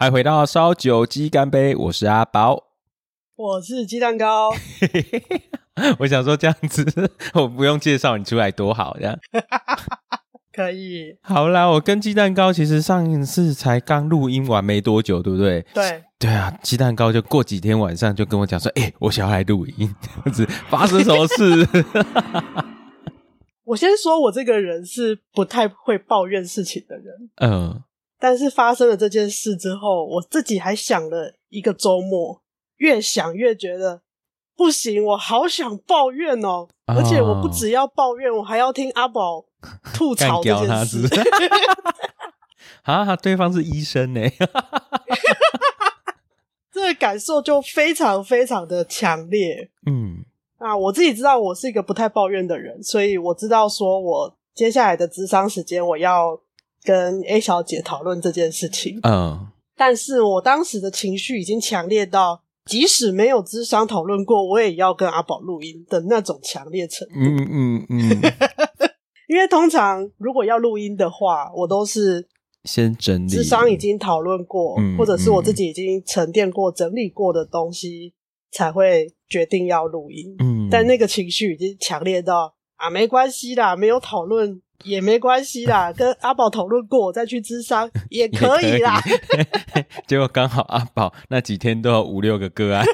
欢迎回到烧酒鸡干杯，我是阿宝，我是鸡蛋糕。我想说这样子，我不用介绍你出来多好，这样 可以。好啦，我跟鸡蛋糕其实上一次才刚录音完没多久，对不对？对。对啊，鸡蛋糕就过几天晚上就跟我讲说：“哎、欸，我想要来录音，这样子发生什么事？”我先说，我这个人是不太会抱怨事情的人。嗯。但是发生了这件事之后，我自己还想了一个周末，越想越觉得不行，我好想抱怨哦！哦而且我不只要抱怨，我还要听阿宝 吐槽这件事。啊，对方是医生呢，这个感受就非常非常的强烈。嗯，啊，我自己知道我是一个不太抱怨的人，所以我知道说我接下来的智商时间我要。跟 A 小姐讨论这件事情，嗯，但是我当时的情绪已经强烈到，即使没有智商讨论过，我也要跟阿宝录音的那种强烈程度。嗯嗯嗯，因为通常如果要录音的话，我都是先整理，智商已经讨论过，或者是我自己已经沉淀过、整理过的东西，才会决定要录音。嗯，但那个情绪已经强烈到啊，没关系啦，没有讨论。也没关系啦，跟阿宝讨论过，我再去咨商 也可以啦。以 结果刚好阿宝那几天都有五六个个案，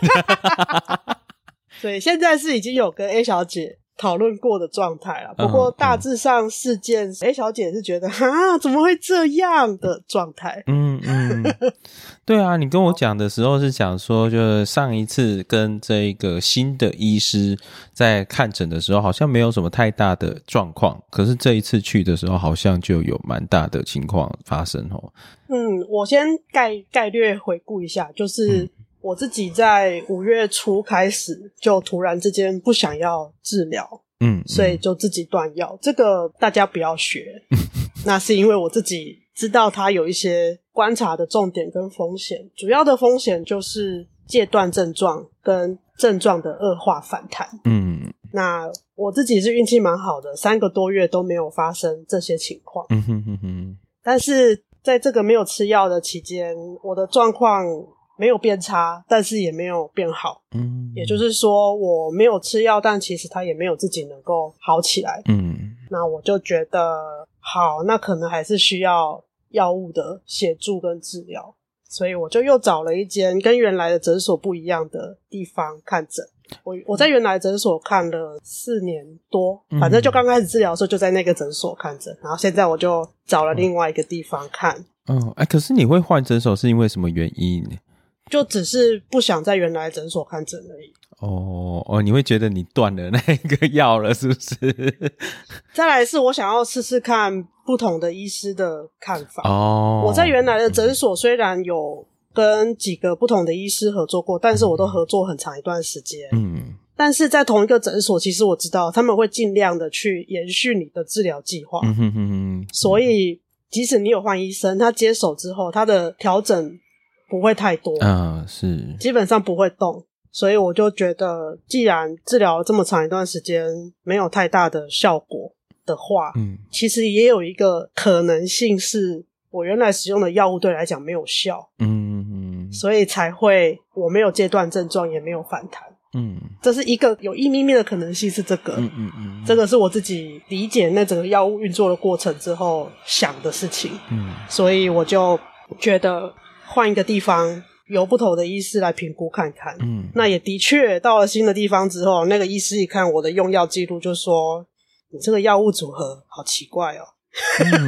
所以现在是已经有跟 A 小姐讨论过的状态了，不过大致上事件、嗯、A 小姐是觉得啊，怎么会这样的状态？嗯嗯，对啊，你跟我讲的时候是讲说，就是上一次跟这个新的医师在看诊的时候，好像没有什么太大的状况，可是这一次去的时候，好像就有蛮大的情况发生哦。嗯，我先概概略回顾一下，就是。嗯我自己在五月初开始就突然之间不想要治疗，嗯，所以就自己断药。这个大家不要学，那是因为我自己知道它有一些观察的重点跟风险。主要的风险就是戒断症状跟症状的恶化反弹。嗯，那我自己是运气蛮好的，三个多月都没有发生这些情况。嗯哼哼哼。但是在这个没有吃药的期间，我的状况。没有变差，但是也没有变好。嗯，也就是说，我没有吃药，但其实他也没有自己能够好起来。嗯，那我就觉得好，那可能还是需要药物的协助跟治疗，所以我就又找了一间跟原来的诊所不一样的地方看诊。我我在原来诊所看了四年多，反正就刚开始治疗的时候就在那个诊所看诊，然后现在我就找了另外一个地方看。嗯，哎、欸，可是你会换诊所是因为什么原因呢？就只是不想在原来诊所看诊而已。哦哦，你会觉得你断了那个药了，是不是？再来是我想要试试看不同的医师的看法。哦，我在原来的诊所虽然有跟几个不同的医师合作过，但是我都合作很长一段时间。嗯，但是在同一个诊所，其实我知道他们会尽量的去延续你的治疗计划。嗯哼哼哼。所以即使你有换医生，他接手之后，他的调整。不会太多，嗯，是。基本上不会动，所以我就觉得，既然治疗了这么长一段时间没有太大的效果的话，嗯，其实也有一个可能性是我原来使用的药物对来讲没有效，嗯嗯，所以才会我没有戒断症状，也没有反弹，嗯，这是一个有一咪咪的可能性是这个，嗯嗯嗯，这个是我自己理解那整个药物运作的过程之后想的事情，嗯，所以我就觉得。换一个地方，由不同的医师来评估看看。嗯，那也的确到了新的地方之后，那个医师一看我的用药记录，就说：“你这个药物组合好奇怪哦。”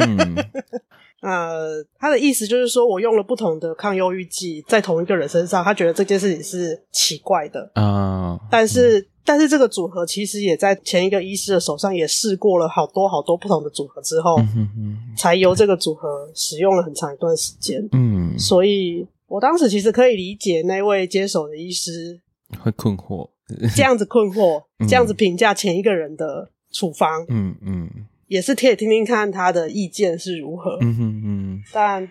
嗯，呃，他的意思就是说我用了不同的抗忧郁剂在同一个人身上，他觉得这件事情是奇怪的啊。哦，但是。嗯但是这个组合其实也在前一个医师的手上也试过了好多好多不同的组合之后，才由这个组合使用了很长一段时间。嗯，所以我当时其实可以理解那位接手的医师会困惑，这样子困惑，这样子评价前一个人的处方。嗯嗯，也是可以听听看他的意见是如何。嗯哼哼，但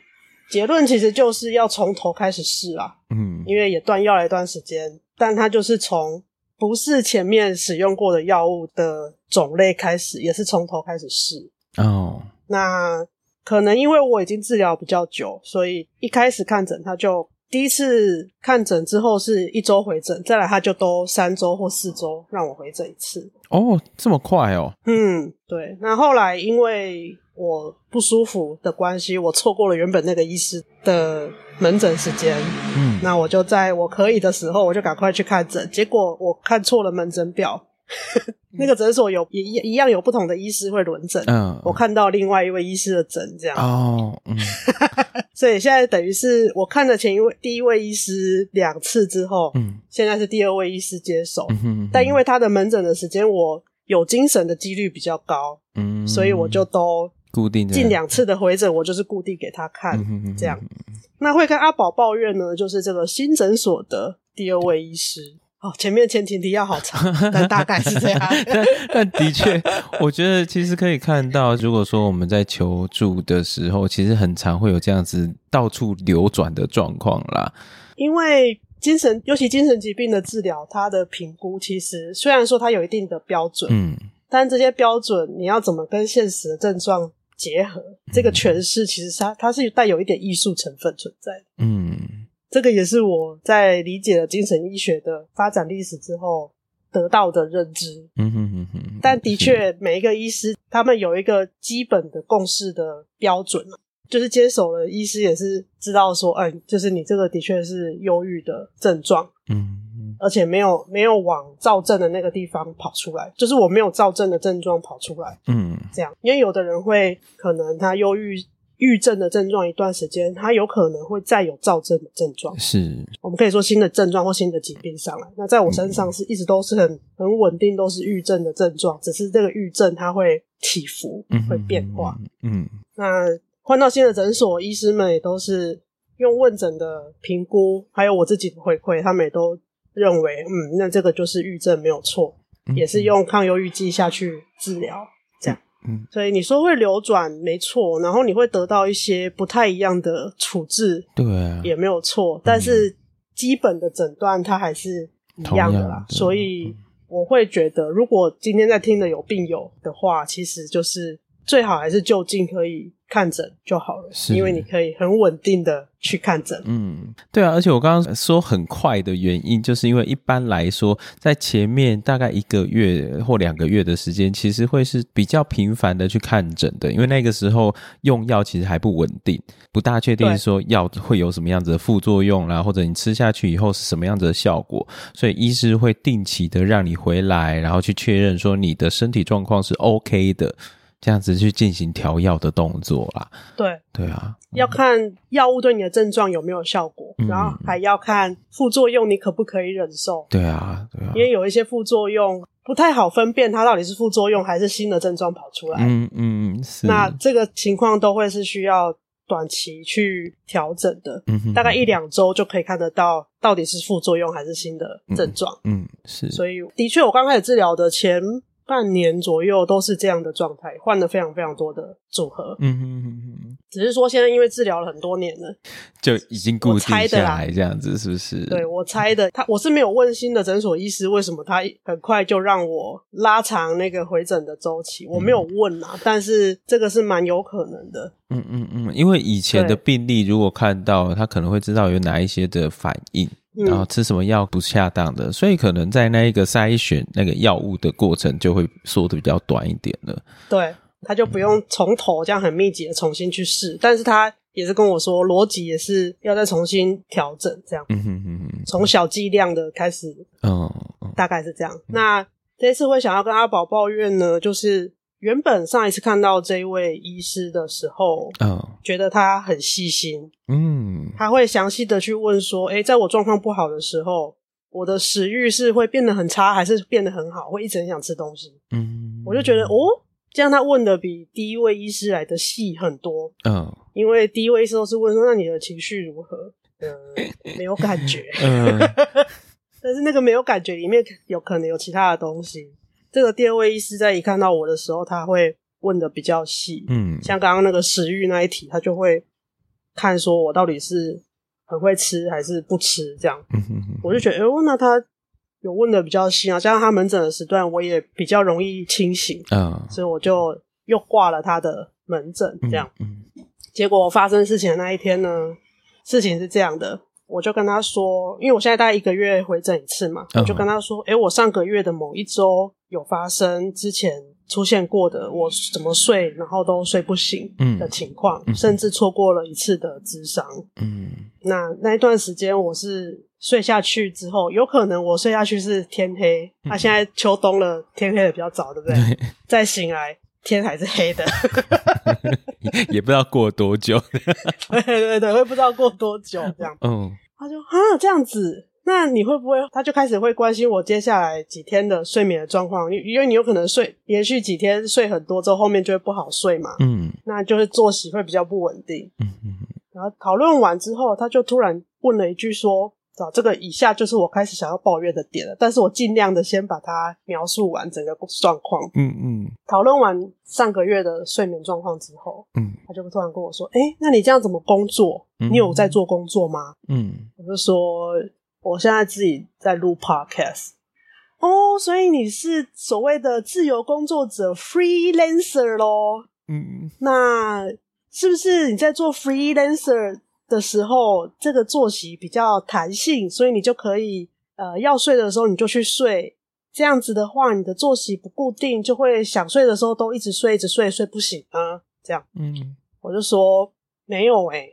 结论其实就是要从头开始试啊。嗯，因为也断药了一段时间，但他就是从。不是前面使用过的药物的种类开始，也是从头开始试。哦，那可能因为我已经治疗比较久，所以一开始看诊他就第一次看诊之后是一周回诊，再来他就都三周或四周让我回诊一次。哦，这么快哦？嗯，对。那后来因为我不舒服的关系，我错过了原本那个医师的门诊时间。嗯，那我就在我可以的时候，我就赶快去看诊。结果我看错了门诊表，那个诊所有一一样有不同的医师会轮诊。嗯，我看到另外一位医师的诊，这样。哦，嗯。所以现在等于是我看了前一位第一位医师两次之后，嗯，现在是第二位医师接手。嗯哼嗯哼。但因为他的门诊的时间，我有精神的几率比较高。嗯，所以我就都。固定近两次的回诊，我就是固定给他看，这样。那会跟阿宝抱怨呢，就是这个新诊所的第二位医师。哦，前面前情提要好长，但大概是这样。但但的确，我觉得其实可以看到，如果说我们在求助的时候，其实很常会有这样子到处流转的状况啦。因为精神，尤其精神疾病的治疗，它的评估其实虽然说它有一定的标准，嗯，但这些标准你要怎么跟现实的症状结合这个诠释，其实它它是带有一点艺术成分存在的。嗯，这个也是我在理解了精神医学的发展历史之后得到的认知。嗯哼哼哼。但的确，每一个医师他们有一个基本的共识的标准，就是接手了医师也是知道说，嗯，就是你这个的确是忧郁的症状。嗯。而且没有没有往躁症的那个地方跑出来，就是我没有躁症的症状跑出来，嗯，这样，因为有的人会可能他忧郁郁症的症状一段时间，它有可能会再有躁症的症状，是，我们可以说新的症状或新的疾病上来。那在我身上是一直都是很很稳定，都是郁症的症状，只是这个郁症它会起伏，会变化，嗯，嗯，那换到新的诊所，医师们也都是用问诊的评估，还有我自己的回馈，他们也都。认为，嗯，那这个就是郁症没有错，嗯，也是用抗忧郁剂下去治疗，嗯，所以你说会流转没错，然后你会得到一些不太一样的处置，对啊，也没有错，但是基本的诊断它还是一样的啦，所以我会觉得，如果今天在听的有病友的话，其实就是最好还是就近可以。看诊就好了，是。因为你可以很稳定的去看诊。嗯，对啊，而且我刚刚说很快的原因，就是因为一般来说，在前面大概一个月或两个月的时间，其实会是比较频繁的去看诊的，因为那个时候用药其实还不稳定，不大确定说药会有什么样子的副作用啦，或者你吃下去以后是什么样子的效果，所以医师会定期的让你回来，然后去确认说你的身体状况是 OK 的。这样子去进行调药的动作啦，对对啊，要看药物对你的症状有没有效果，嗯，然后还要看副作用你可不可以忍受。对啊，对啊，因为有一些副作用不太好分辨，它到底是副作用还是新的症状跑出来。嗯嗯，是。那这个情况都会是需要短期去调整的，嗯哼，大概一两周就可以看得到到底是副作用还是新的症状。嗯，嗯，是。所以的确，我刚开始治疗的前。半年左右都是这样的状态，换了非常非常多的组合。嗯哼哼哼，只是说现在因为治疗了很多年了，就已经固定下来这样子，是不是？对，我猜的，他我是没有问新的诊所医师为什么他很快就让我拉长那个回诊的周期，我没有问啊，嗯、但是这个是蛮有可能的。嗯嗯嗯，因为以前的病例如果看到他可能会知道有哪一些的反应。然后吃什么药不恰当的，所以可能在那一个筛选那个药物的过程就会缩的比较短一点了。对，他就不用从头这样很密集的重新去试，但是他也是跟我说逻辑也是要再重新调整这样。嗯哼哼哼，从小剂量的开始，嗯，大概是这样。那这次会想要跟阿宝抱怨呢，就是。原本上一次看到这一位医师的时候，嗯、oh.，觉得他很细心，嗯，他会详细的去问说，诶，在我状况不好的时候，我的食欲是会变得很差，还是变得很好？会一直很想吃东西，嗯，我就觉得哦，这样他问的比第一位医师来的细很多，嗯、oh.，因为第一位医师都是问说，那你的情绪如何？嗯，没有感觉，嗯，但是那个没有感觉里面有可能有其他的东西。这个第二位医师在一看到我的时候，他会问的比较细，嗯，像刚刚那个食欲那一题，他就会看说我到底是很会吃还是不吃这样，嗯哼哼，我就觉得，哎呦，那他有问的比较细啊，加上他门诊的时段我也比较容易清醒，嗯，所以我就又挂了他的门诊这样。嗯，嗯，结果发生事情的那一天呢，事情是这样的，我就跟他说，因为我现在大概一个月回诊一次嘛，我就跟他说，诶、欸，我上个月的某一周有发生之前。出现过的我怎么睡，然后都睡不醒的情况，嗯、甚至错过了一次的智商。嗯，那那一段时间我是睡下去之后，有可能我睡下去是天黑，他、嗯啊、现在秋冬了，天黑的比较早，对不？对，再醒来天还是黑的，也不知道过多久。对对对，会不知道过多久这样。嗯，他就啊这样子。那你会不会，他就开始会关心我接下来几天的睡眠的状况？因因为你有可能睡连续几天睡很多之后，后面就会不好睡嘛。嗯，那就是作息会比较不稳定。嗯嗯。然后讨论完之后，他就突然问了一句说：“找这个以下就是我开始想要抱怨的点了。”但是我尽量的先把它描述完整个状况。嗯嗯。讨论完上个月的睡眠状况之后，嗯，他就突然跟我说：“哎，那你这样怎么工作？你有在做工作吗？”嗯，我就说。我现在自己在录 podcast 哦，所以你是所谓的自由工作者 freelancer 咯。嗯，那是不是你在做 freelancer 的时候，这个作息比较弹性，所以你就可以呃要睡的时候你就去睡，这样子的话，你的作息不固定，就会想睡的时候都一直睡，一直睡，睡不醒啊？这样，嗯，我就说没有诶、欸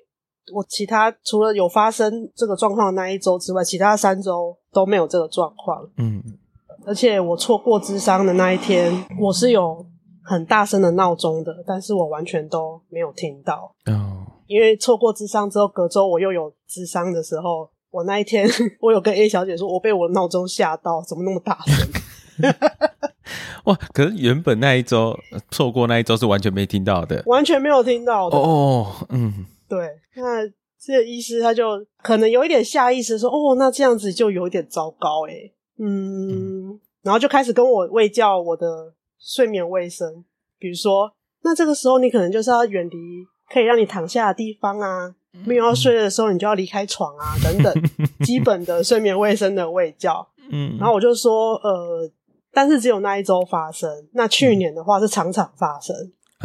我其他除了有发生这个状况的那一周之外，其他三周都没有这个状况。嗯，而且我错过智商的那一天，我是有很大声的闹钟的，但是我完全都没有听到。哦，因为错过智商之后，隔周我又有智商的时候，我那一天 我有跟 A 小姐说，我被我的闹钟吓到，怎么那么大声？哇！可是原本那一周错过那一周是完全没听到的，完全没有听到的。哦，嗯。对，那这个医师他就可能有一点下意识说：“哦，那这样子就有一点糟糕诶。”嗯，嗯，然后就开始跟我喂教我的睡眠卫生，比如说，那这个时候你可能就是要远离可以让你躺下的地方啊，没有要睡的时候你就要离开床啊，等等，基本的睡眠卫生的卫教。嗯，然后我就说，呃，但是只有那一周发生，那去年的话是常常发生。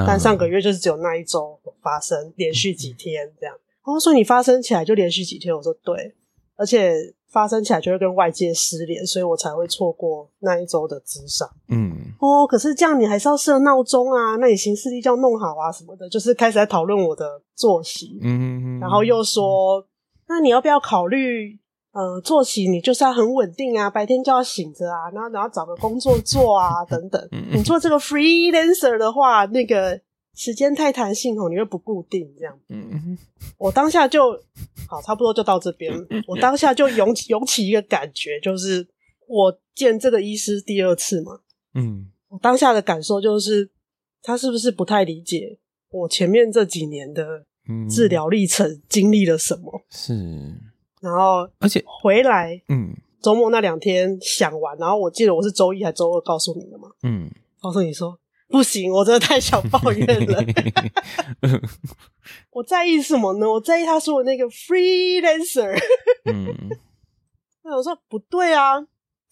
但上个月就是只有那一周发生，连续几天这样。然后说你发生起来就连续几天，我说对，而且发生起来就会跟外界失联，所以我才会错过那一周的咨商。嗯，哦，可是这样你还是要设闹钟啊，那你行事历就要弄好啊什么的，就是开始在讨论我的作息。嗯，然后又说，那你要不要考虑？呃，作息你就是要很稳定啊，白天就要醒着啊，然后然后找个工作做啊，等等。你做这个 freelancer 的话，那个时间太弹性哦，你又不固定这样。嗯，我当下就好，差不多就到这边。我当下就涌起涌起一个感觉，就是我见这个医师第二次嘛。嗯，我当下的感受就是，他是不是不太理解我前面这几年的治疗历程经历了什么？是。然后，而且回来，嗯，周末那两天想完，然后我记得我是周一还周二告诉你的嘛，嗯，告诉你说不行，我真的太想抱怨了。我在意什么呢？我在意他说的那个 freelancer。嗯，那我说不对啊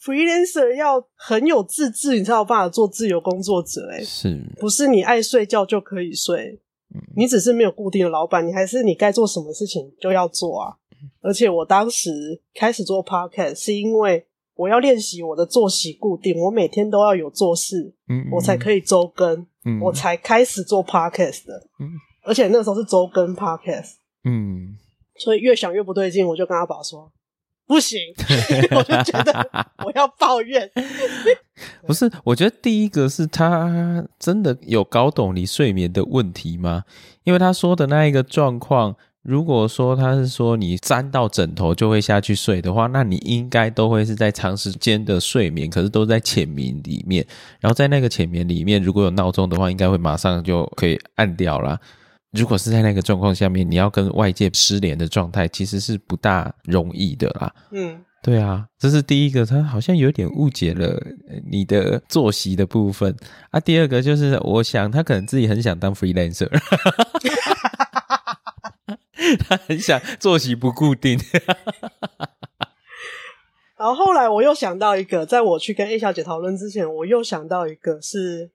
，freelancer 要很有自制，你才有办法做自由工作者。哎，是，不是你爱睡觉就可以睡？你只是没有固定的老板，你还是你该做什么事情就要做啊。而且我当时开始做 podcast 是因为我要练习我的作息固定，我每天都要有做事，我才可以周更，嗯，我才开始做 podcast 的，嗯，而且那个时候是周更 podcast，嗯，所以越想越不对劲，我就跟阿宝说不行，我就觉得我要抱怨，不是，我觉得第一个是他真的有搞懂你睡眠的问题吗？因为他说的那一个状况。如果说他是说你沾到枕头就会下去睡的话，那你应该都会是在长时间的睡眠，可是都在浅眠里面。然后在那个浅眠里面，如果有闹钟的话，应该会马上就可以按掉啦。如果是在那个状况下面，你要跟外界失联的状态，其实是不大容易的啦。嗯，对啊，这是第一个，他好像有点误解了你的作息的部分啊。第二个就是，我想他可能自己很想当 freelancer。他很想作息不固定，然后后来我又想到一个，在我去跟 A 小姐讨论之前，我又想到一个是，是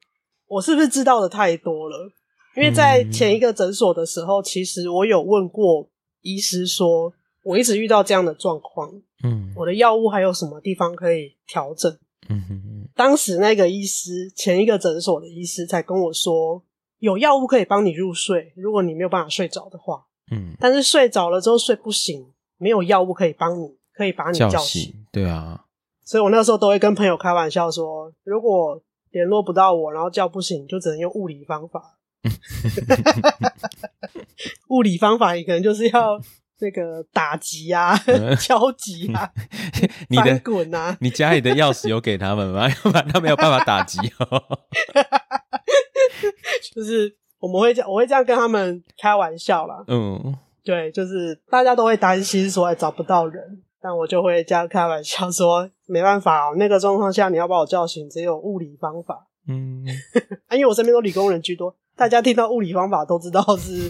我是不是知道的太多了？因为在前一个诊所的时候，其实我有问过医师说，我一直遇到这样的状况，嗯，我的药物还有什么地方可以调整？嗯哼哼，当时那个医师，前一个诊所的医师才跟我说，有药物可以帮你入睡，如果你没有办法睡着的话，嗯，但是睡着了之后睡不醒，没有药物可以帮你，可以把你叫醒，叫醒，对啊，所以我那时候都会跟朋友开玩笑说，如果联络不到我，然后叫不醒，就只能用物理方法。物理方法，你可能就是要那个打击啊、敲击啊、你的滚啊。你家里的钥匙有给他们吗？要不然他没有办法打击哦。就是我们会这样，我会这样跟他们开玩笑啦。嗯，对，就是大家都会担心说找不到人，但我就会这样开玩笑说，没办法哦，那个状况下你要把我叫醒，只有物理方法。嗯，因为我身边都理工人居多。大家听到物理方法都知道是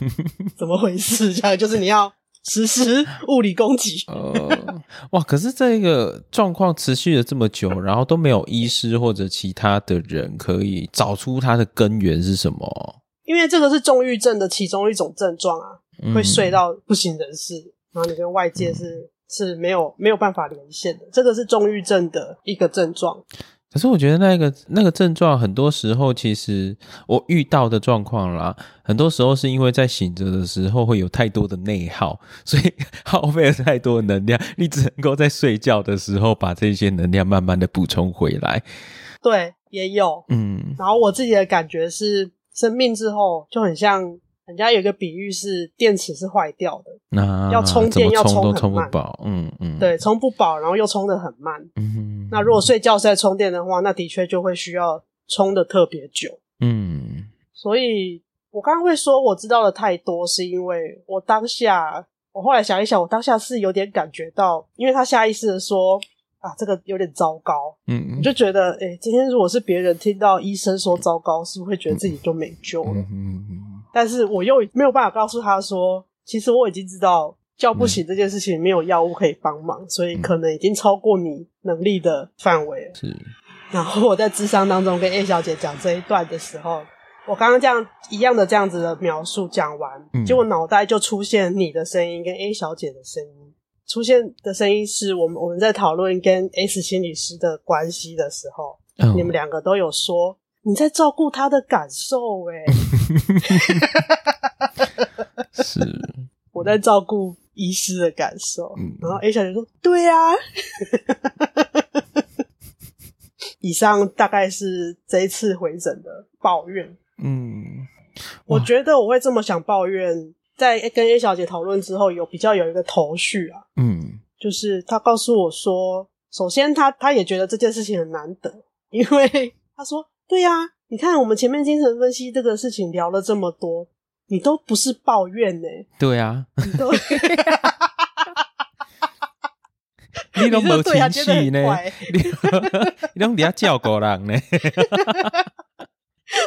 怎么回事，这样就是你要实施物理攻击。呃，哇！可是这个状况持续了这么久，然后都没有医师或者其他的人可以找出它的根源是什么？因为这个是重郁症的其中一种症状啊，会睡到不省人事，嗯、然后你跟外界是、嗯、是没有没有办法连线的，这个是重郁症的一个症状。可是我觉得那个那个症状，很多时候其实我遇到的状况啦，很多时候是因为在醒着的时候会有太多的内耗，所以 耗费了太多的能量，你只能够在睡觉的时候把这些能量慢慢的补充回来。对，也有，嗯。然后我自己的感觉是，生病之后就很像。人家有一个比喻是电池是坏掉的，那要充电要充很慢，嗯嗯，对，充不饱，然后又充的很慢，嗯，那如果睡觉是在充电的话，那的确就会需要充的特别久，嗯，所以我刚刚会说我知道的太多，是因为我当下，我后来想一想，我当下是有点感觉到，因为他下意识的说啊，这个有点糟糕，嗯嗯，我就觉得，哎、欸，今天如果是别人听到医生说糟糕，是不是会觉得自己就没救了？嗯嗯嗯。但是我又没有办法告诉他说，其实我已经知道叫不醒这件事情没有药物可以帮忙，所以可能已经超过你能力的范围了。是。然后我在智商当中跟 A 小姐讲这一段的时候，我刚刚这样一样的这样子的描述讲完，结果脑袋就出现你的声音跟 A 小姐的声音，出现的声音是我们我们在讨论跟 S 心理师的关系的时候，你们两个都有说。你在照顾他的感受，哎 是 我在照顾医师的感受。嗯、然后 A 小姐说：“对呀、啊。”以上大概是这一次回诊的抱怨。嗯，我觉得我会这么想抱怨，在跟 A 小姐讨论之后，有比较有一个头绪啊。嗯，就是她告诉我说，首先她她也觉得这件事情很难得，因为她说。对呀、啊，你看我们前面精神分析这个事情聊了这么多，你都不是抱怨呢。对啊，你都，你都没情绪呢，你都底下 叫过人呢。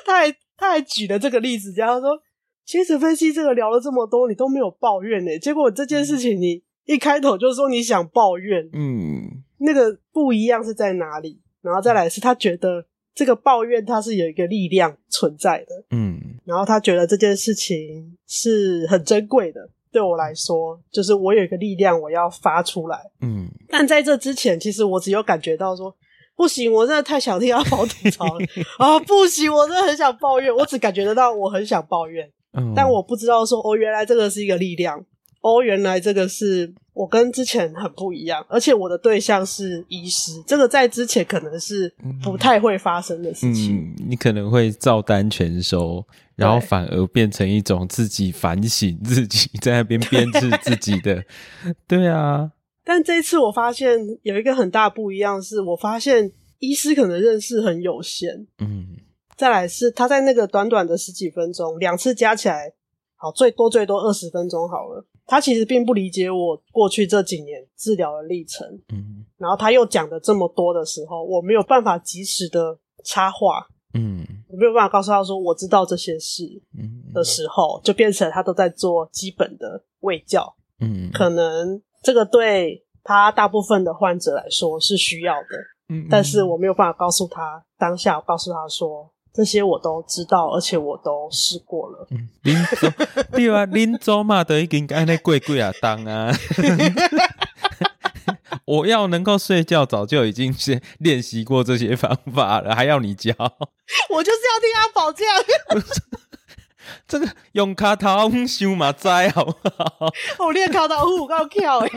他还他还举了这个例子，然后说精神分析这个聊了这么多，你都没有抱怨呢。结果这件事情你一开头就说你想抱怨，嗯，那个不一样是在哪里？然后再来是他觉得。这个抱怨它是有一个力量存在的，嗯，然后他觉得这件事情是很珍贵的。对我来说，就是我有一个力量，我要发出来，嗯。但在这之前，其实我只有感觉到说，不行，我真的太想听阿宝吐槽了 啊！不行，我真的很想抱怨，我只感觉得到我很想抱怨，嗯，但我不知道说，哦，原来这个是一个力量。哦，原来这个是我跟之前很不一样，而且我的对象是医师，这个在之前可能是不太会发生的事情。嗯，你可能会照单全收，然后反而变成一种自己反省自己，在那边编制自己的。对啊，但这次我发现有一个很大不一样，是我发现医师可能认识很有限。嗯，再来是他在那个短短的十几分钟，两次加起来，好，最多最多二十分钟好了。他其实并不理解我过去这几年治疗的历程，嗯，然后他又讲的这么多的时候，我没有办法及时的插话，嗯，我没有办法告诉他说我知道这些事，嗯，的时候，就变成他都在做基本的卫教，嗯，可能这个对他大部分的患者来说是需要的，嗯，但是我没有办法告诉他当下，我告诉他说这些我都知道，而且我都试过了。嗯，林总对啊，林州嘛都已经安那贵贵啊当啊。我要能够睡觉，早就已经先练习过这些方法了，还要你教？我就是要听阿宝这样。这个用卡头修马仔好不好？我练卡头虎够巧哎。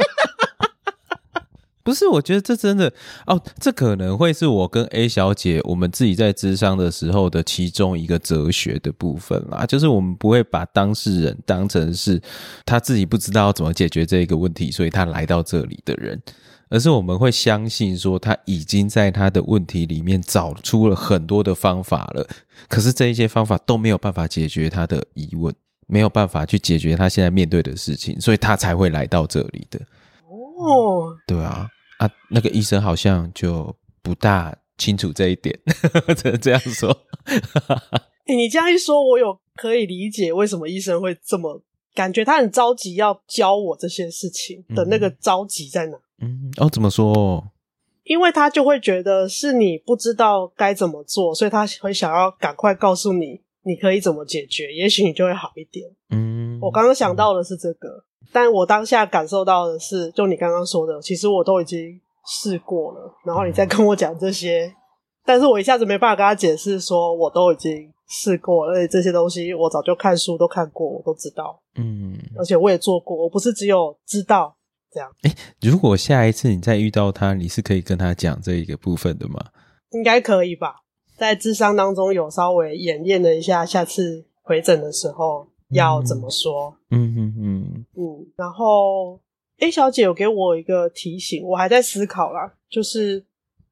不是，我觉得这真的哦，这可能会是我跟 A 小姐我们自己在咨商的时候的其中一个哲学的部分啦，就是我们不会把当事人当成是他自己不知道怎么解决这个问题，所以他来到这里的人，而是我们会相信说他已经在他的问题里面找出了很多的方法了，可是这一些方法都没有办法解决他的疑问，没有办法去解决他现在面对的事情，所以他才会来到这里的。哦，对啊。啊，那个医生好像就不大清楚这一点，只能这样说。欸，你这样一说，我有可以理解为什么医生会这么感觉他很着急要教我这些事情的那个着急在哪？嗯，哦，怎么说？因为他就会觉得是你不知道该怎么做，所以他会想要赶快告诉你你可以怎么解决，也许你就会好一点。嗯，我刚刚想到的是这个。但我当下感受到的是，就你刚刚说的，其实我都已经试过了，然后你再跟我讲这些，但是我一下子没办法跟他解释，说我都已经试过了，而且这些东西我早就看书都看过，我都知道，嗯，而且我也做过，我不是只有知道这样。哎，如果下一次你再遇到他，你是可以跟他讲这一个部分的吗？应该可以吧，在智商当中有稍微演练了一下，下次回诊的时候。要怎么说？嗯嗯嗯嗯。然后 A 小姐有给我一个提醒，我还在思考啦。就是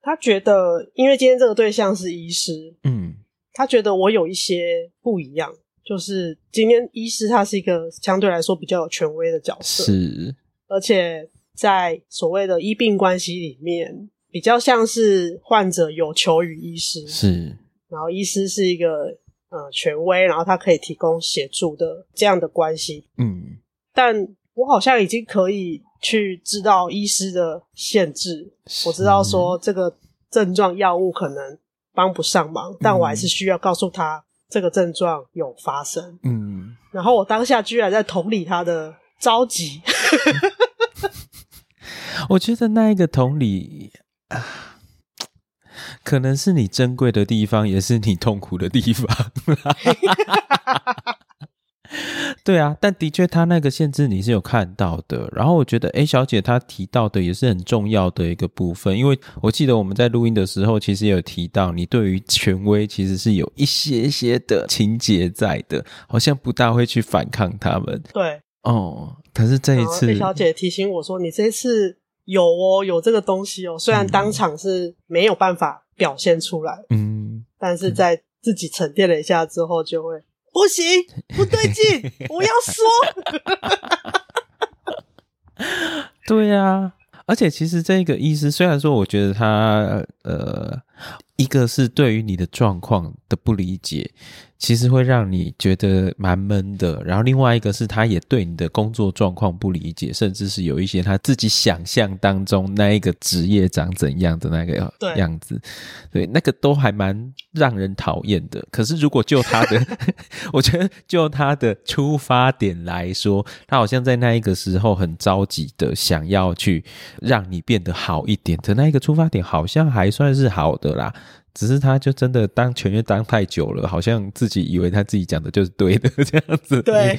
她觉得，因为今天这个对象是医师，嗯，她觉得我有一些不一样。就是今天医师他是一个相对来说比较有权威的角色，是，而且在所谓的医病关系里面，比较像是患者有求于医师，是，然后医师是一个。呃，权威，然后他可以提供协助的这样的关系，嗯，但我好像已经可以去知道医师的限制，我知道说这个症状药物可能帮不上忙，嗯，但我还是需要告诉他这个症状有发生，嗯，然后我当下居然在同理他的着急，我觉得那一个同理啊。可能是你珍贵的地方，也是你痛苦的地方。对啊，但的确，他那个限制你是有看到的。然后我觉得，A 小姐她提到的也是很重要的一个部分，因为我记得我们在录音的时候，其实也有提到，你对于权威其实是有一些些的情节在的，好像不大会去反抗他们。对，哦，可是这一次，A 小姐提醒我说，你这次有哦，有这个东西哦，虽然当场是没有办法。表现出来，嗯，但是在自己沉淀了一下之后，就会、嗯、不行，不对劲，我要说，对呀、啊，而且其实这个意思虽然说，我觉得他呃，一个是对于你的状况的不理解。其实会让你觉得蛮闷的，然后另外一个是他也对你的工作状况不理解，甚至是有一些他自己想象当中那一个职业长怎样的那个样子，对，对，那个都还蛮让人讨厌的。可是如果就他的，我觉得就他的出发点来说，他好像在那一个时候很着急的想要去让你变得好一点的那一个出发点，好像还算是好的啦。只是他就真的当全员当太久了，好像自己以为他自己讲的就是对的这样子。对，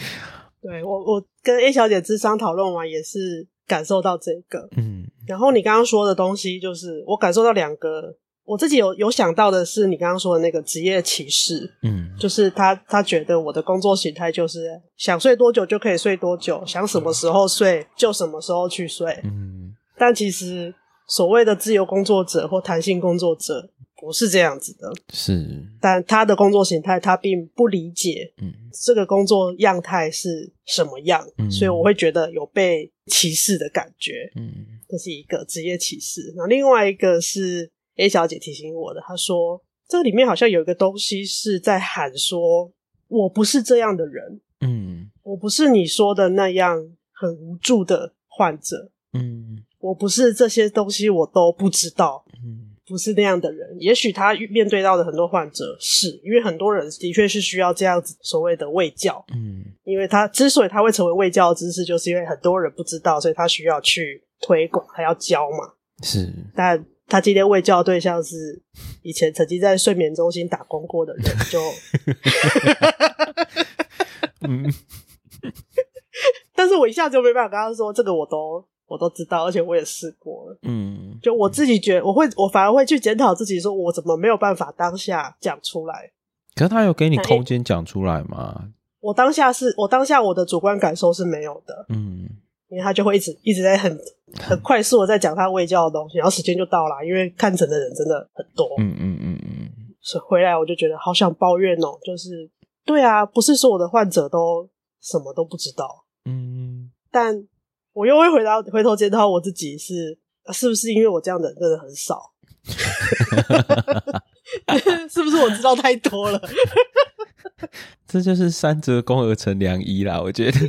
对我我跟 A 小姐智商讨论完也是感受到这个，嗯。然后你刚刚说的东西，就是我感受到两个，我自己有有想到的是你刚刚说的那个职业歧视，嗯，就是他他觉得我的工作形态就是想睡多久就可以睡多久，想什么时候睡就什么时候去睡，嗯。但其实所谓的自由工作者或弹性工作者。不是这样子的，是，但他的工作形态他并不理解，嗯，这个工作样态是什么样，嗯，所以我会觉得有被歧视的感觉，嗯，这是一个职业歧视。那另外一个是 A 小姐提醒我的，她说这里面好像有一个东西是在喊说，我不是这样的人，嗯，我不是你说的那样很无助的患者，嗯，我不是这些东西我都不知道，嗯。不是那样的人，也许他面对到的很多患者是因为很多人的确是需要这样子所谓的卫教，嗯，因为他之所以他会成为卫教的知识，就是因为很多人不知道，所以他需要去推广，还要教嘛。是，但他今天卫教的对象是以前曾经在睡眠中心打工过的人，就，嗯，但是我一下就没办法跟他说这个，我都。我都知道，而且我也试过了。嗯，就我自己觉得，我会，我反而会去检讨自己，说我怎么没有办法当下讲出来。可是他有给你空间讲出来吗？我当下是我当下我的主观感受是没有的。嗯，因为他就会一直一直在很很快速的在讲他未教的东西，然后时间就到了，因为看诊的人真的很多。嗯嗯嗯嗯，所以回来我就觉得好想抱怨哦，就是对啊，不是所有的患者都什么都不知道。嗯，但。我又会回答，回头检讨我自己是是不是因为我这样的人真的很少，是不是我知道太多了？这就是三折肱而成良医啦，我觉得。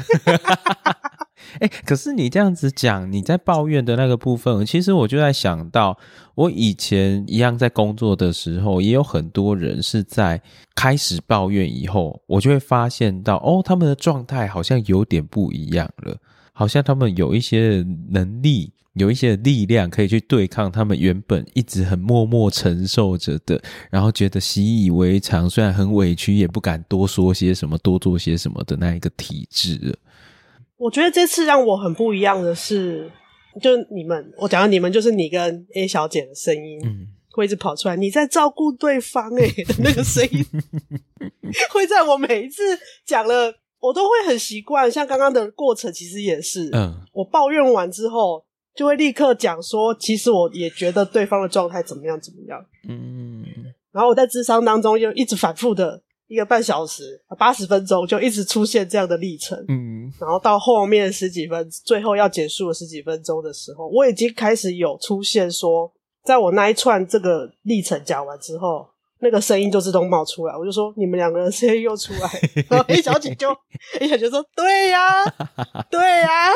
哎、欸，可是你这样子讲，你在抱怨的那个部分，其实我就在想到，我以前一样在工作的时候，也有很多人是在开始抱怨以后，我就会发现到，哦，他们的状态好像有点不一样了。好像他们有一些能力，有一些力量可以去对抗他们原本一直很默默承受着的，然后觉得习以为常，虽然很委屈，也不敢多说些什么，多做些什么的那一个体质。我觉得这次让我很不一样的是，就你们，我讲到你们就是你跟 A 小姐的声音，嗯，会一直跑出来，你在照顾对方哎、欸、的那个声音，会在我每一次讲了。我都会很习惯，像刚刚的过程，其实也是，嗯，我抱怨完之后，就会立刻讲说，其实我也觉得对方的状态怎么样怎么样，嗯，然后我在智商当中就一直反复的一个半小时、八十分钟，就一直出现这样的历程，嗯，然后到后面十几分，最后要结束了十几分钟的时候，我已经开始有出现说，在我那一串这个历程讲完之后。那个声音就自动冒出来，我就说你们两个人声音又出来，然后 A 小姐就 A 小姐说对呀、啊，对呀、啊，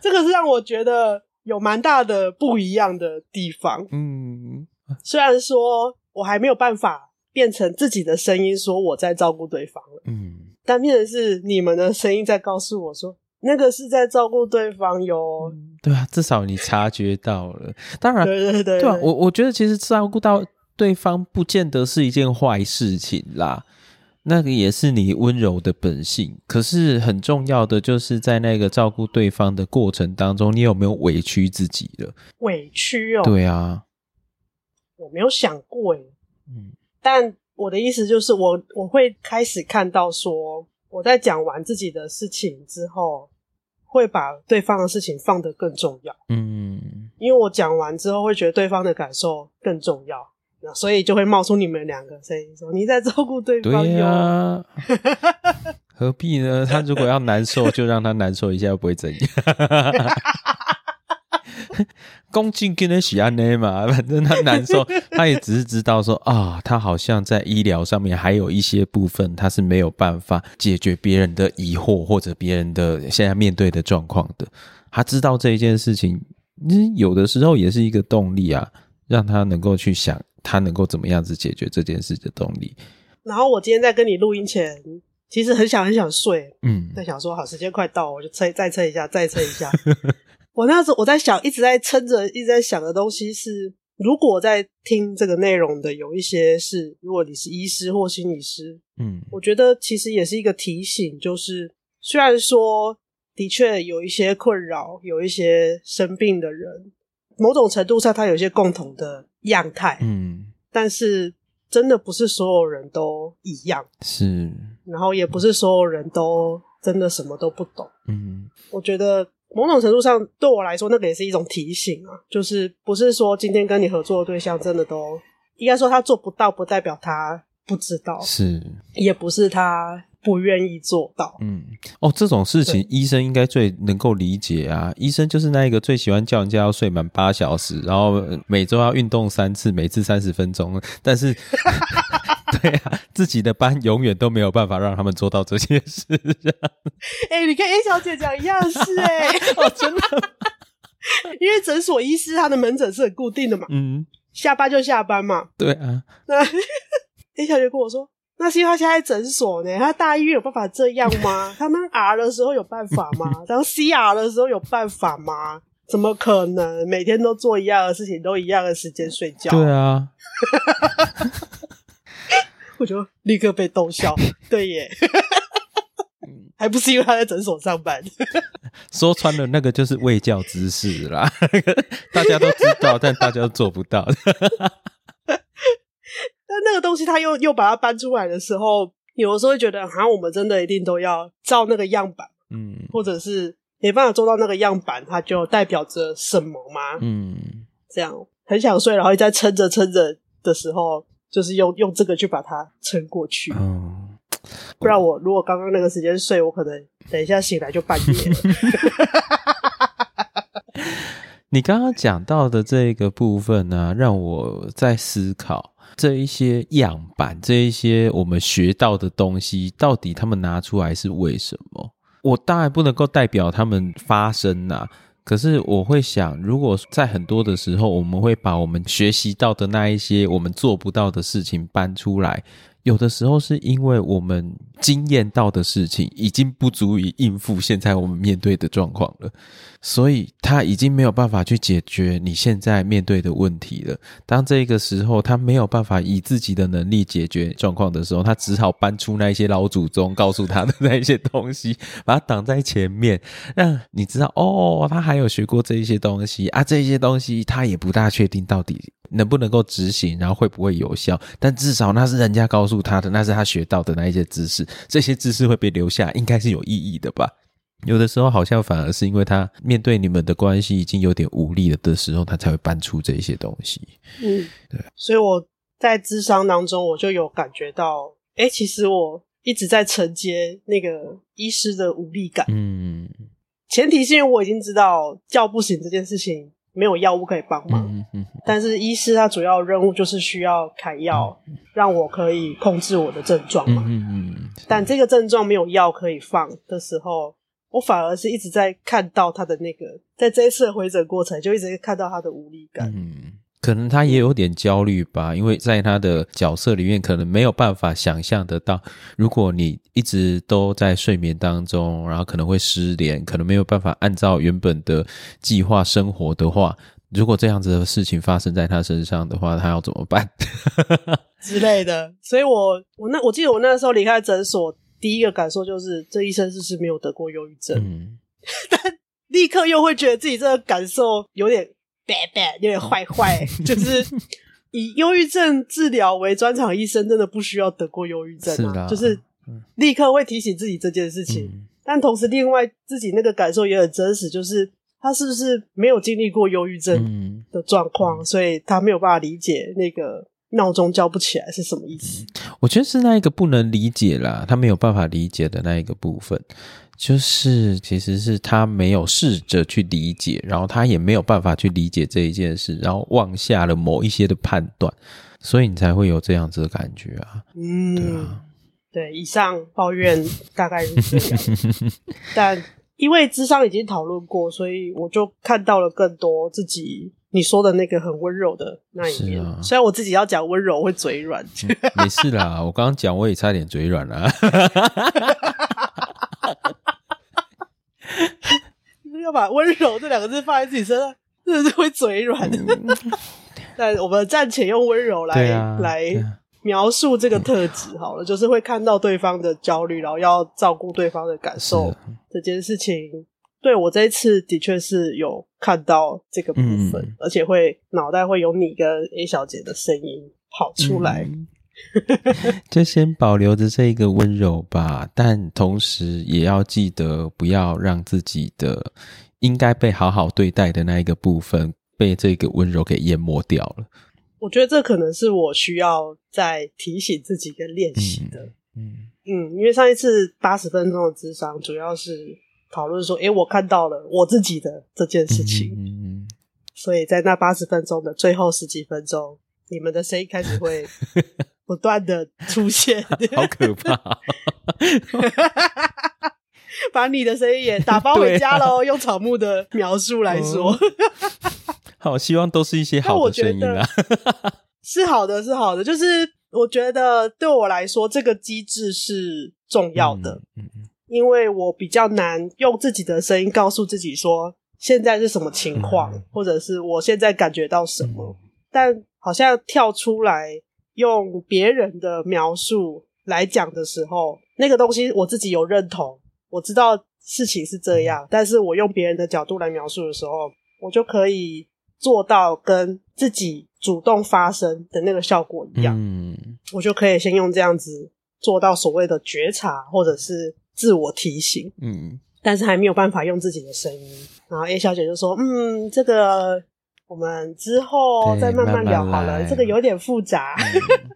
这个是让我觉得有蛮大的不一样的地方。嗯，虽然说我还没有办法变成自己的声音说我在照顾对方了，嗯，但变成是你们的声音在告诉我说。那个是在照顾对方哟、嗯，对啊，至少你察觉到了。当然，对对对，对，对啊，我我觉得其实照顾到对方不见得是一件坏事情啦。那个也是你温柔的本性。可是很重要的就是在那个照顾对方的过程当中，你有没有委屈自己了？委屈哦，对啊，我没有想过诶。嗯，但我的意思就是我，我我会开始看到说，我在讲完自己的事情之后。会把对方的事情放得更重要，嗯，因为我讲完之后会觉得对方的感受更重要，那所以就会冒出你们两个声音说你在照顾对方，对啊，何必呢？他如果要难受，就让他难受一下，又不会怎样。恭敬跟他喜安内嘛，反正他难受，他也只是知道说啊，他好像在医疗上面还有一些部分，他是没有办法解决别人的疑惑或者别人的现在面对的状况的。他知道这一件事情，有的时候也是一个动力啊，让他能够去想，他能够怎么样子解决这件事的动力。然后我今天在跟你录音前，其实很想很想睡，嗯，在想说好，时间快到，我就催再催一下，再催一下。我那时候我在想，一直在撑着，一直在想的东西是：如果在听这个内容的有一些是，如果你是医师或心理师，嗯，我觉得其实也是一个提醒，就是虽然说的确有一些困扰，有一些生病的人，某种程度上他有一些共同的样态，嗯，但是真的不是所有人都一样，是，然后也不是所有人都真的什么都不懂，嗯，我觉得。某种程度上，对我来说，那个也是一种提醒啊，就是不是说今天跟你合作的对象真的都应该说他做不到，不代表他不知道，是，也不是他不愿意做到。嗯，哦，这种事情医生应该最能够理解啊。医生就是那一个最喜欢叫人家要睡满八小时，然后每周要运动三次，每次三十分钟，但是。对啊，自己的班永远都没有办法让他们做到这些事。哎、欸，你跟 A 小姐讲一样是哎、欸，哦，真的，因为诊所医师他的门诊是很固定的嘛，嗯，下班就下班嘛，对啊。那 A 小姐跟我说，那是因为他现在诊所呢，他大医院有办法这样吗？他当 R 的时候有办法吗？当 CR 的时候有办法吗？怎么可能每天都做一样的事情，都一样的时间睡觉？对啊，我就立刻被逗笑。对耶，还不是因为他在诊所上班。说穿了，那个就是卫教知识啦，大家都知道，但大家都做不到。但那个东西，他又又把它搬出来的时候，有的时候会觉得，好像我们真的一定都要照那个样板，嗯，或者是。没办法做到那个样板，它就代表着什么吗？嗯，这样很想睡，然后一再撑着撑着的时候，就是用用这个去把它撑过去。嗯，不然我如果刚刚那个时间睡，我可能等一下醒来就半夜了。你刚刚讲到的这个部分呢、啊，让我在思考这一些样板，这一些我们学到的东西，到底他们拿出来是为什么？我当然不能够代表他们发声呐，可是我会想，如果在很多的时候，我们会把我们学习到的那一些我们做不到的事情搬出来。有的时候是因为我们经验到的事情已经不足以应付现在我们面对的状况了，所以他已经没有办法去解决你现在面对的问题了。当这个时候他没有办法以自己的能力解决状况的时候，他只好搬出那一些老祖宗告诉他的那一些东西，把它挡在前面，让你知道哦，他还有学过这一些东西啊，这些东西他也不大确定到底。能不能够执行，然后会不会有效？但至少那是人家告诉他的，那是他学到的那一些知识，这些知识会被留下，应该是有意义的吧？有的时候好像反而是因为他面对你们的关系已经有点无力了的时候，他才会搬出这些东西。嗯，对。所以我在智商当中，我就有感觉到，哎，其实我一直在承接那个医师的无力感。嗯，前提是因为我已经知道叫不醒这件事情。没有药物可以帮忙，嗯嗯嗯、但是医师他主要任务就是需要开药，嗯、让我可以控制我的症状嘛。嗯嗯嗯、但这个症状没有药可以放的时候，我反而是一直在看到他的那个，在这一次的回诊过程，就一直看到他的无力感。嗯可能他也有点焦虑吧，因为在他的角色里面，可能没有办法想象得到，如果你一直都在睡眠当中，然后可能会失联，可能没有办法按照原本的计划生活的话，如果这样子的事情发生在他身上的话，他要怎么办 之类的？所以我我那我记得我那时候离开诊所，第一个感受就是这医生是不是没有得过忧郁症？嗯，但立刻又会觉得自己这个感受有点。Bad bad 有点坏坏，就是以忧郁症治疗为专长医生，真的不需要得过忧郁症啊，是就是立刻会提醒自己这件事情。嗯、但同时，另外自己那个感受也很真实，就是他是不是没有经历过忧郁症的状况，嗯、所以他没有办法理解那个闹钟叫不起来是什么意思。我觉得是那一个不能理解啦，他没有办法理解的那一个部分。就是，其实是他没有试着去理解，然后他也没有办法去理解这一件事，然后妄下了某一些的判断，所以你才会有这样子的感觉啊。嗯，对啊，对，以上抱怨大概是这样，但因为智商已经讨论过，所以我就看到了更多自己你说的那个很温柔的那一面。啊、虽然我自己要讲温柔会嘴软，嗯，没事啦，我刚刚讲我也差点嘴软了。要 把温柔这两个字放在自己身上，真的是会嘴软 但我们暂且用温柔来、啊、来描述这个特质好了，就是会看到对方的焦虑，然后要照顾对方的感受。是这件事情，对我这一次的确是有看到这个部分，嗯、而且会脑袋会有你跟 A 小姐的声音跑出来。嗯 就先保留着这个温柔吧，但同时也要记得不要让自己的应该被好好对待的那一个部分被这个温柔给淹没掉了。我觉得这可能是我需要再提醒自己跟练习的。嗯嗯，因为上一次八十分钟的智商主要是讨论说，诶，我看到了我自己的这件事情。嗯嗯，所以在那八十分钟的最后十几分钟，你们的声音开始会。不断的出现，好可怕！把你的声音也打包回家喽。啊、用草木的描述来说，哦、好，希望都是一些好的声音啊。是好的，是好的。就是我觉得对我来说，这个机制是重要的。嗯嗯，因为我比较难用自己的声音告诉自己说现在是什么情况，嗯、或者是我现在感觉到什么。嗯、但好像跳出来用别人的描述来讲的时候，那个东西我自己有认同，我知道事情是这样，但是我用别人的角度来描述的时候，我就可以做到跟自己主动发声的那个效果一样。嗯，我就可以先用这样子做到所谓的觉察，或者是自我提醒。嗯，但是还没有办法用自己的声音。然后 A 小姐就说：“嗯，这个我们之后再慢慢聊好了，慢慢这个有点复杂。嗯”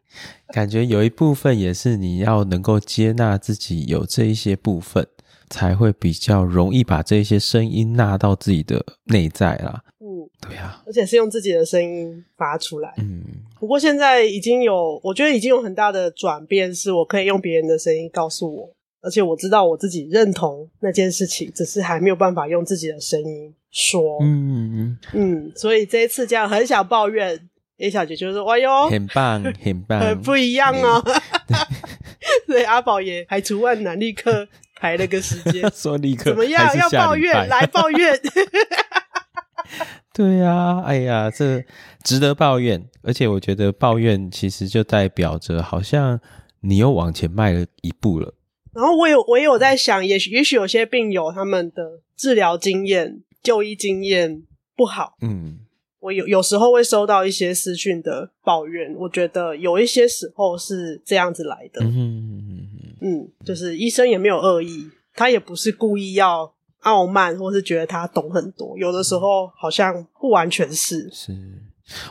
感觉有一部分也是你要能够接纳自己有这一些部分，才会比较容易把这些声音纳到自己的内在啦。嗯，对啊，而且是用自己的声音发出来。嗯，不过现在已经有，我觉得已经有很大的转变，是我可以用别人的声音告诉我，而且我知道我自己认同那件事情，只是还没有办法用自己的声音说。嗯嗯所以这一次这样很想抱怨。A 小姐就说：“哎呦，很棒，很棒，很不一样哦。对” 所以阿宝也排除万难，立刻排了个时间，说立刻怎么样？要抱怨，来抱怨。对呀、啊，哎呀，这值得抱怨。而且我觉得抱怨其实就代表着，好像你又往前迈了一步了。然后我有，我也有在想，也许，也许有些病友他们的治疗经验、就医经验不好。嗯。我有有时候会收到一些私讯的抱怨，我觉得有一些时候是这样子来的。嗯嗯嗯，就是医生也没有恶意，他也不是故意要傲慢，或是觉得他懂很多，有的时候好像不完全是。是。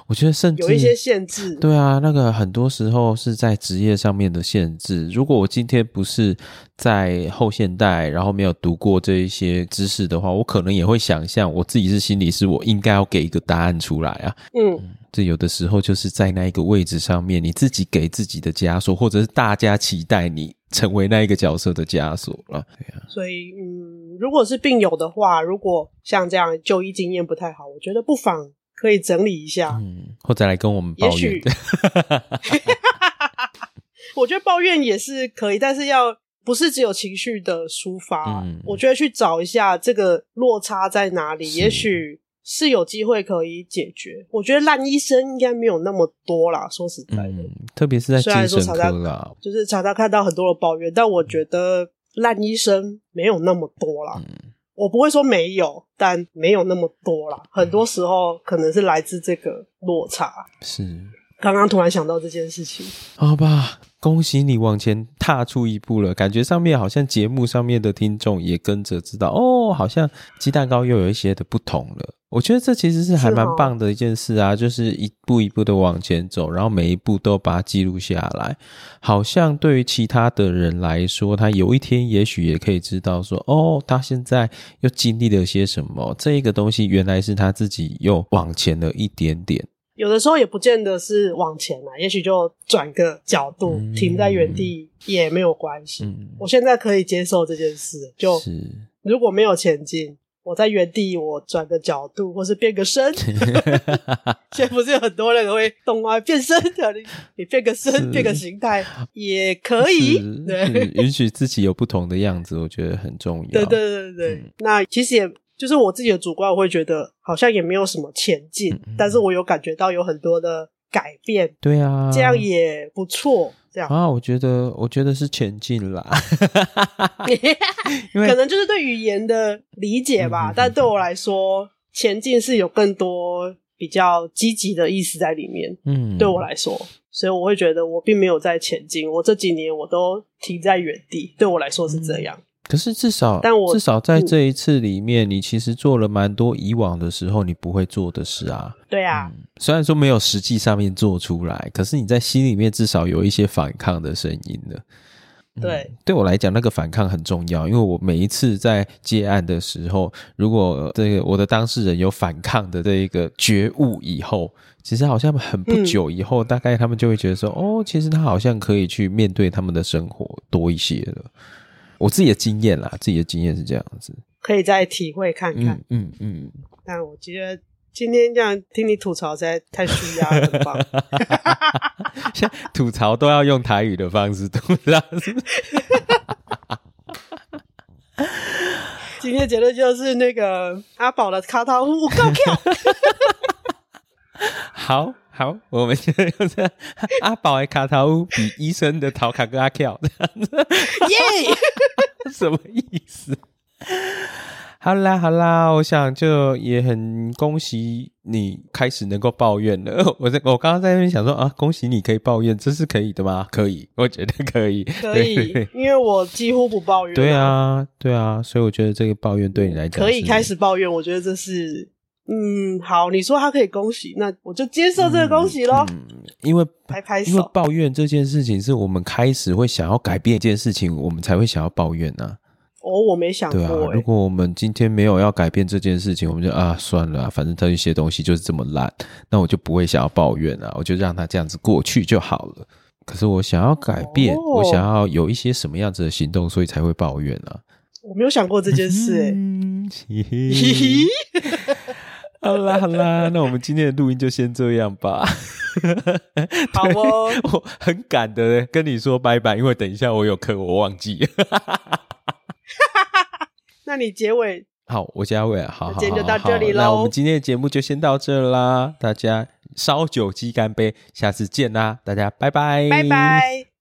我觉得甚至有一些限制，对啊，那个很多时候是在职业上面的限制。如果我今天不是在后现代，然后没有读过这一些知识的话，我可能也会想象我自己是心理师，我应该要给一个答案出来啊。嗯，这有的时候就是在那一个位置上面，你自己给自己的枷锁，或者是大家期待你成为那一个角色的枷锁了。对啊，所以嗯，如果是病友的话，如果像这样就医经验不太好，我觉得不妨。可以整理一下，嗯，或者来跟我们抱怨。也许 我觉得抱怨也是可以，但是要不是只有情绪的抒发。嗯，我觉得去找一下这个落差在哪里，也许是有机会可以解决。我觉得烂医生应该没有那么多啦，说实在的，嗯、特别是在精神科啦，就是常常看到很多的抱怨，但我觉得烂医生没有那么多啦。嗯我不会说没有，但没有那么多啦。很多时候可能是来自这个落差。是，刚刚突然想到这件事情。好吧，恭喜你往前踏出一步了。感觉上面好像节目上面的听众也跟着知道哦，好像鸡蛋糕又有一些的不同了。我觉得这其实是还蛮棒的一件事啊，就是一步一步的往前走，然后每一步都把它记录下来。好像对于其他的人来说，他有一天也许也可以知道说，哦，他现在又经历了些什么。这一个东西原来是他自己又往前了一点点。有的时候也不见得是往前啊，也许就转个角度，嗯、停在原地也没有关系。嗯、我现在可以接受这件事，就是如果没有前进。我在原地，我转个角度，或是变个身。现在不是有很多人会动画变身的，你变个身，是变个形态也可以。对，允许自己有不同的样子，我觉得很重要。对对对对，嗯、那其实也就是我自己的主观，我会觉得好像也没有什么前进，嗯、但是我有感觉到有很多的改变。对啊，这样也不错。这样啊，我觉得，我觉得是前进啦，因为可能就是对语言的理解吧。嗯、但对我来说，前进是有更多比较积极的意思在里面。嗯，对我来说，所以我会觉得我并没有在前进，我这几年我都停在原地。对我来说是这样。嗯可是至少，但我至少在这一次里面，嗯、你其实做了蛮多以往的时候你不会做的事啊。对啊、嗯，虽然说没有实际上面做出来，可是你在心里面至少有一些反抗的声音了。对、嗯，对我来讲，那个反抗很重要，因为我每一次在接案的时候，如果这个我的当事人有反抗的这一个觉悟以后，其实好像很不久以后，嗯、大概他们就会觉得说，哦，其实他好像可以去面对他们的生活多一些了。我自己的经验啦，自己的经验是这样子，可以再体会看看。嗯嗯。但我觉得今天这样听你吐槽实在太舒压了吧？现在吐槽都要用台语的方式吐槽。今天结论就是那个阿宝的卡塔夫够跳。好好，我们现在用这阿宝的卡塔夫比医生的头卡更阿跳，耶，什么意思？好啦好啦，我想就也很恭喜你开始能够抱怨了。我在我刚刚在那边想说啊，恭喜你可以抱怨，这是可以的吗？可以，我觉得可以，可以，因为我几乎不抱怨。对啊，对啊，所以我觉得这个抱怨对你来讲可以开始抱怨。我觉得这是嗯，好，你说他可以恭喜，那我就接受这个恭喜咯。嗯，嗯，因为拍拍手，因为抱怨这件事情是我们开始会想要改变一件事情，我们才会想要抱怨呢、啊。哦，我没想过。对啊，如果我们今天没有要改变这件事情，我们就啊算了，反正这一些东西就是这么烂，那我就不会想要抱怨了，我就让他这样子过去就好了。可是我想要改变，哦、我想要有一些什么样子的行动，所以才会抱怨啊。我没有想过这件事、欸，哎。好 啦好啦，那我们今天的录音就先这样吧。好哦，我很赶的跟你说拜拜，因为等一下我有课，我忘记。那你结尾好，我结尾，好，好，今天就到这里喽。那我们今天的节目就先到这啦，大家烧酒鸡干杯，下次见啦，大家拜拜，拜拜。